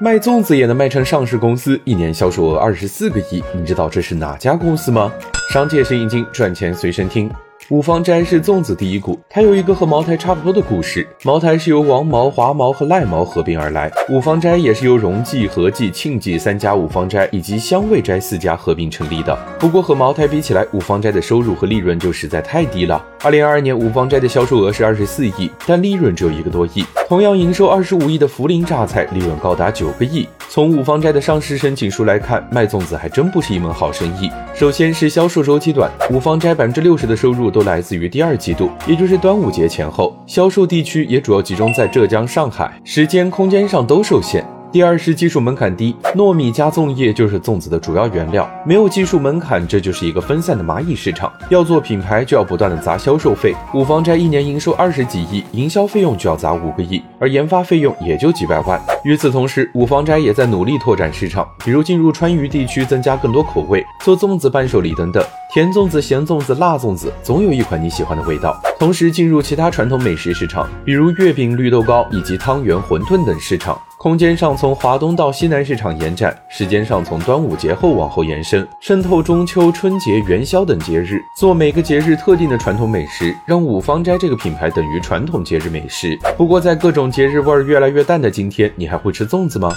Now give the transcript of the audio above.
卖粽子也能卖成上市公司，一年销售额二十四个亿，你知道这是哪家公司吗？商界生意经，赚钱随身听。五芳斋是粽子第一股，它有一个和茅台差不多的故事。茅台是由王茅、华茅和赖茅合并而来，五芳斋也是由荣记、和记、庆记三家五芳斋以及香味斋四家合并成立的。不过和茅台比起来，五芳斋的收入和利润就实在太低了。二零二二年，五芳斋的销售额是二十四亿，但利润只有一个多亿。同样营收二十五亿的涪陵榨菜，利润高达九个亿。从五芳斋的上市申请书来看，卖粽子还真不是一门好生意。首先是销售周期短，五芳斋百分之六十的收入都来自于第二季度，也就是端午节前后。销售地区也主要集中在浙江、上海，时间、空间上都受限。第二是技术门槛低，糯米加粽叶就是粽子的主要原料，没有技术门槛，这就是一个分散的蚂蚁市场。要做品牌，就要不断的砸销售费。五芳斋一年营收二十几亿，营销费用就要砸五个亿，而研发费用也就几百万。与此同时，五芳斋也在努力拓展市场，比如进入川渝地区，增加更多口味，做粽子伴手礼等等。甜粽子、咸粽子、辣粽子，总有一款你喜欢的味道。同时进入其他传统美食市场，比如月饼、绿豆糕以及汤圆、馄饨等市场。空间上从华东到西南市场延展，时间上从端午节后往后延伸，渗透中秋、春节、元宵等节日，做每个节日特定的传统美食，让五芳斋这个品牌等于传统节日美食。不过在各种节日味儿越来越淡的今天，你还还会吃粽子吗？